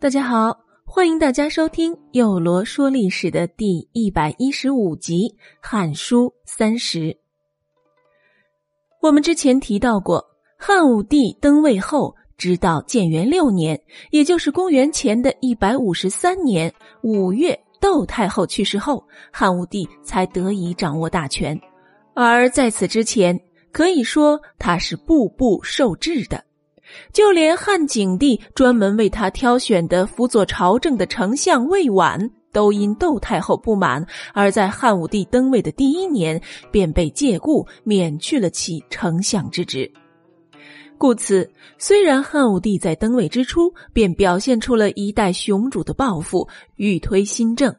大家好，欢迎大家收听《幼罗说历史》的第一百一十五集《汉书三十》。我们之前提到过，汉武帝登位后，直到建元六年，也就是公元前的一百五十三年五月，窦太后去世后，汉武帝才得以掌握大权。而在此之前，可以说他是步步受制的。就连汉景帝专门为他挑选的辅佐朝政的丞相魏婉，都因窦太后不满，而在汉武帝登位的第一年便被借故免去了其丞相之职。故此，虽然汉武帝在登位之初便表现出了一代雄主的抱负，欲推新政。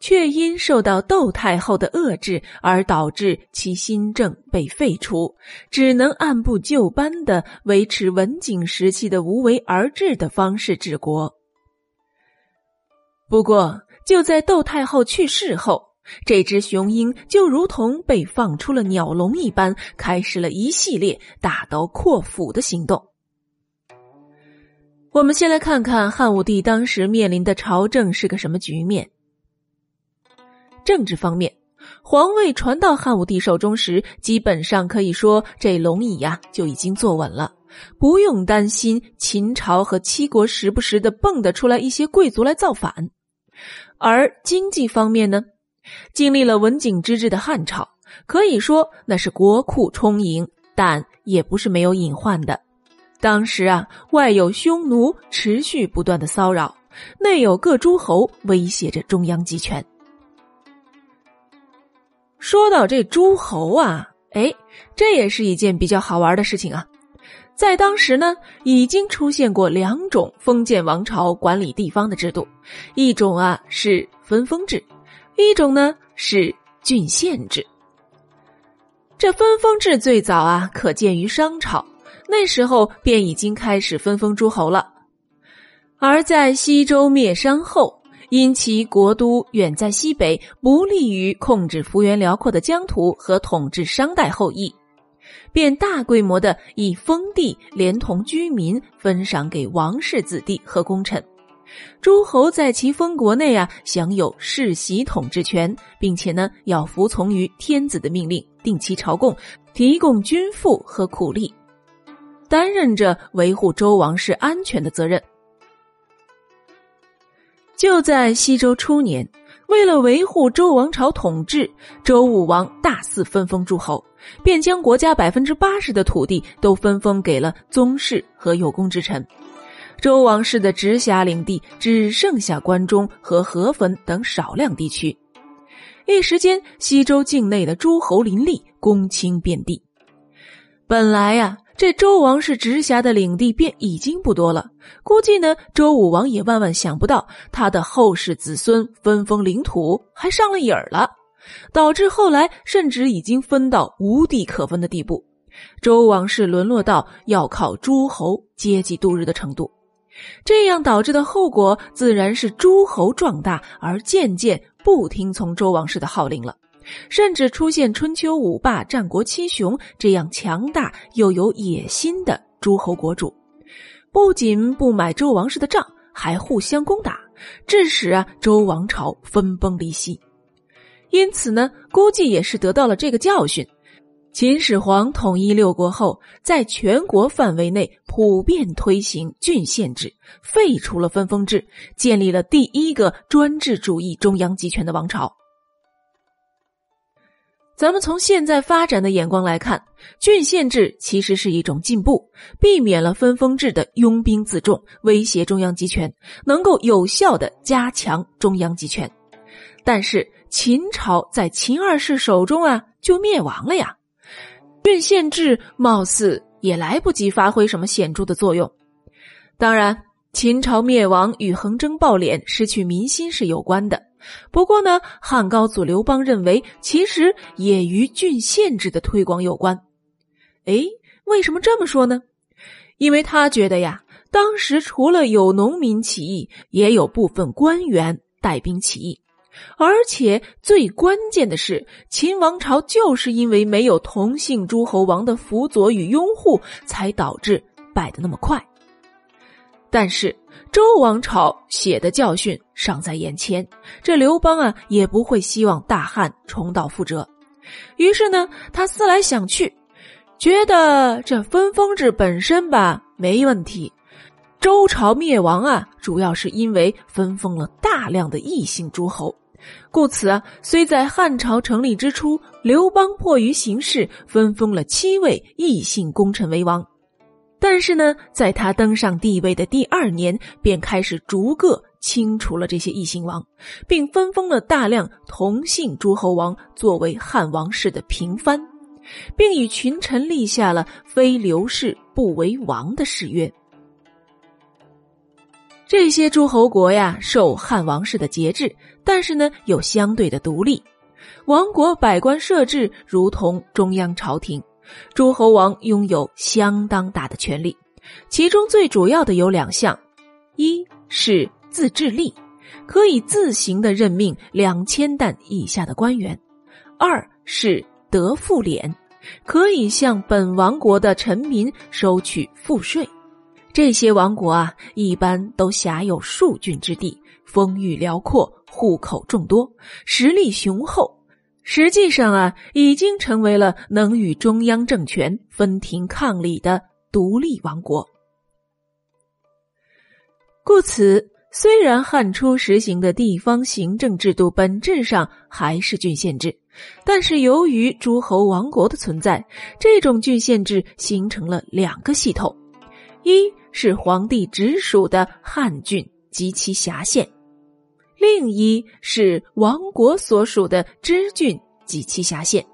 却因受到窦太后的遏制，而导致其新政被废除，只能按部就班的维持文景时期的无为而治的方式治国。不过，就在窦太后去世后，这只雄鹰就如同被放出了鸟笼一般，开始了一系列大刀阔斧的行动。我们先来看看汉武帝当时面临的朝政是个什么局面。政治方面，皇位传到汉武帝手中时，基本上可以说这龙椅呀就已经坐稳了，不用担心秦朝和七国时不时的蹦得出来一些贵族来造反。而经济方面呢，经历了文景之治的汉朝，可以说那是国库充盈，但也不是没有隐患的。当时啊，外有匈奴持续不断的骚扰，内有各诸侯威胁着中央集权。说到这诸侯啊，哎，这也是一件比较好玩的事情啊。在当时呢，已经出现过两种封建王朝管理地方的制度，一种啊是分封制，一种呢是郡县制。这分封制最早啊可见于商朝，那时候便已经开始分封诸侯了。而在西周灭商后。因其国都远在西北，不利于控制幅员辽阔的疆土和统治商代后裔，便大规模的以封地连同居民分赏给王室子弟和功臣。诸侯在其封国内啊，享有世袭统治权，并且呢，要服从于天子的命令，定期朝贡，提供军赋和苦力，担任着维护周王室安全的责任。就在西周初年，为了维护周王朝统治，周武王大肆分封诸侯，便将国家百分之八十的土地都分封给了宗室和有功之臣。周王室的直辖领地只剩下关中和河汾等少量地区。一时间，西周境内的诸侯林立，公卿遍地。本来呀。这周王室直辖的领地便已经不多了，估计呢，周武王也万万想不到，他的后世子孙分封领土还上了瘾儿了，导致后来甚至已经分到无地可分的地步，周王室沦落到要靠诸侯接济度日的程度，这样导致的后果自然是诸侯壮大，而渐渐不听从周王室的号令了。甚至出现春秋五霸、战国七雄这样强大又有野心的诸侯国主，不仅不买周王室的账，还互相攻打，致使啊周王朝分崩离析。因此呢，估计也是得到了这个教训。秦始皇统一六国后，在全国范围内普遍推行郡县制，废除了分封制，建立了第一个专制主义中央集权的王朝。咱们从现在发展的眼光来看，郡县制其实是一种进步，避免了分封制的拥兵自重，威胁中央集权，能够有效的加强中央集权。但是秦朝在秦二世手中啊就灭亡了呀，郡县制貌似也来不及发挥什么显著的作用。当然，秦朝灭亡与横征暴敛、失去民心是有关的。不过呢，汉高祖刘邦认为，其实也与郡县制的推广有关。哎，为什么这么说呢？因为他觉得呀，当时除了有农民起义，也有部分官员带兵起义，而且最关键的是，秦王朝就是因为没有同姓诸侯王的辅佐与拥护，才导致败得那么快。但是周王朝血的教训尚在眼前，这刘邦啊也不会希望大汉重蹈覆辙。于是呢，他思来想去，觉得这分封制本身吧没问题。周朝灭亡啊，主要是因为分封了大量的异姓诸侯。故此啊，虽在汉朝成立之初，刘邦迫于形势分封了七位异姓功臣为王，但是呢，在他登上帝位的第二年，便开始逐个清除了这些异姓王，并分封了大量同姓诸侯王作为汉王室的平藩，并与群臣立下了“非刘氏不为王”的誓约。这些诸侯国呀，受汉王室的节制，但是呢，有相对的独立。王国百官设置如同中央朝廷，诸侯王拥有相当大的权力。其中最主要的有两项：一是自治力，可以自行的任命两千担以下的官员；二是德赋敛，可以向本王国的臣民收取赋税。这些王国啊，一般都辖有数郡之地，风域辽阔，户口众多，实力雄厚。实际上啊，已经成为了能与中央政权分庭抗礼的独立王国。故此，虽然汉初实行的地方行政制度本质上还是郡县制，但是由于诸侯王国的存在，这种郡县制形成了两个系统：一。是皇帝直属的汉郡及其辖县，另一是王国所属的支郡及其辖县。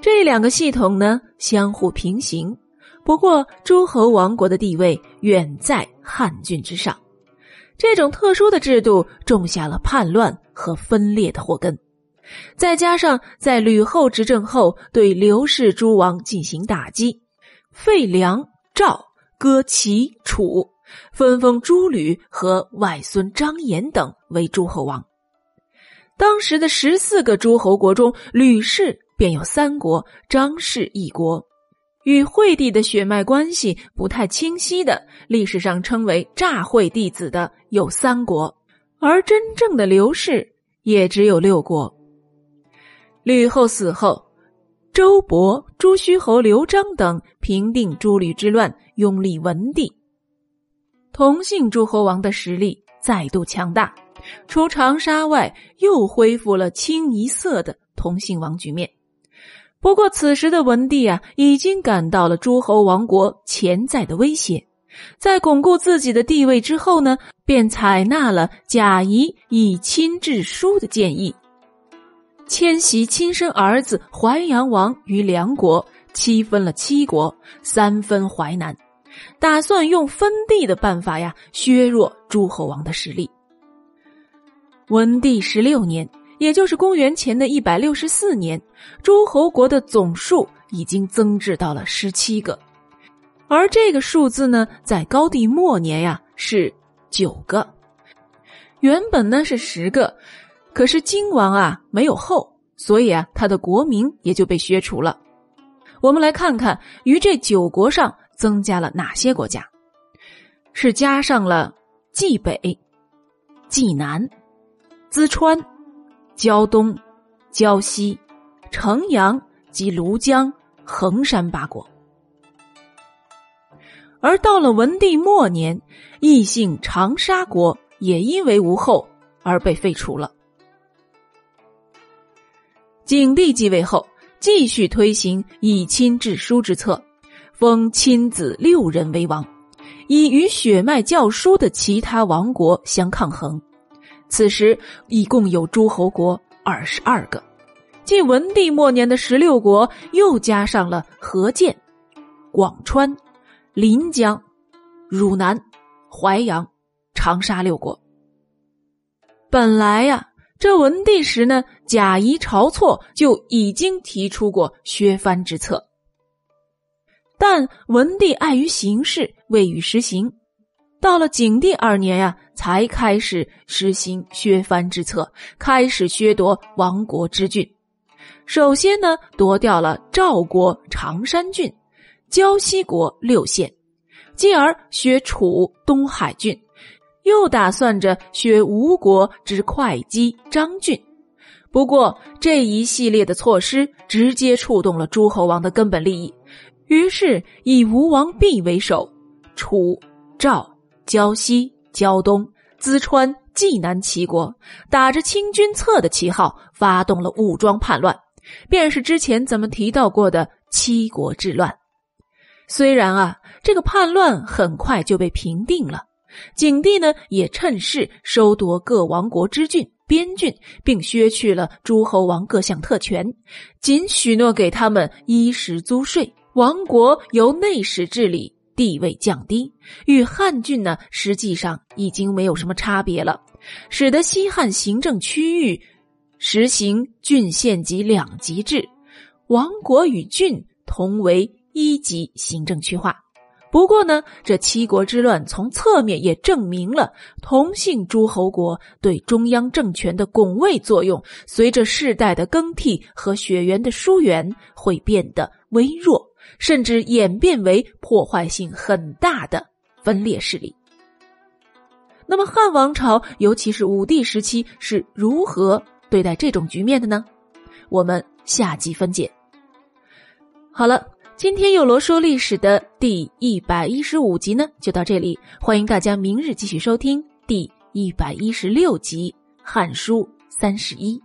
这两个系统呢相互平行，不过诸侯王国的地位远在汉郡之上。这种特殊的制度种下了叛乱和分裂的祸根，再加上在吕后执政后对刘氏诸王进行打击，废梁赵。割齐楚，分封诸吕和外孙张延等为诸侯王。当时的十四个诸侯国中，吕氏便有三国，张氏一国。与惠帝的血脉关系不太清晰的，历史上称为诈惠弟子的有三国，而真正的刘氏也只有六国。吕后死后。周勃、朱虚侯刘璋等平定诸吕之乱，拥立文帝。同姓诸侯王的实力再度强大，除长沙外，又恢复了清一色的同姓王局面。不过，此时的文帝啊，已经感到了诸侯王国潜在的威胁，在巩固自己的地位之后呢，便采纳了贾谊以亲治书的建议。迁徙亲生儿子淮阳王于梁国，七分了七国，三分淮南，打算用分地的办法呀，削弱诸侯王的实力。文帝十六年，也就是公元前的一百六十四年，诸侯国的总数已经增至到了十七个，而这个数字呢，在高帝末年呀是九个，原本呢是十个。可是荆王啊没有后，所以啊他的国名也就被削除了。我们来看看于这九国上增加了哪些国家，是加上了冀北、冀南、淄川、胶东、胶西、城阳及庐江、衡山八国。而到了文帝末年，异姓长沙国也因为无后而被废除了。景帝继位后，继续推行以亲治书之策，封亲子六人为王，以与血脉较疏的其他王国相抗衡。此时一共有诸侯国二十二个，晋文帝末年的十六国，又加上了河间、广川、临江、汝南、淮阳、长沙六国。本来呀。这文帝时呢，贾谊、晁错就已经提出过削藩之策，但文帝碍于形势未予实行。到了景帝二年呀，才开始实行削藩之策，开始削夺亡国之郡。首先呢，夺掉了赵国常山郡、胶西国六县，继而削楚东海郡，又打算着削吴国之会稽张郡。不过这一系列的措施直接触动了诸侯王的根本利益，于是以吴王毕为首，楚、赵、胶西、胶东、淄川、济南齐国打着清君侧的旗号，发动了武装叛乱，便是之前咱们提到过的七国之乱。虽然啊，这个叛乱很快就被平定了，景帝呢也趁势收夺各王国之郡。边郡，并削去了诸侯王各项特权，仅许诺给他们衣食租税。王国由内史治理，地位降低，与汉郡呢实际上已经没有什么差别了，使得西汉行政区域实行郡县级两级制，王国与郡同为一级行政区划。不过呢，这七国之乱从侧面也证明了同姓诸侯国对中央政权的拱卫作用，随着世代的更替和血缘的疏远，会变得微弱，甚至演变为破坏性很大的分裂势力。那么汉王朝，尤其是武帝时期，是如何对待这种局面的呢？我们下集分解。好了。今天有罗说历史的第一百一十五集呢，就到这里。欢迎大家明日继续收听第一百一十六集《汉书三十一》。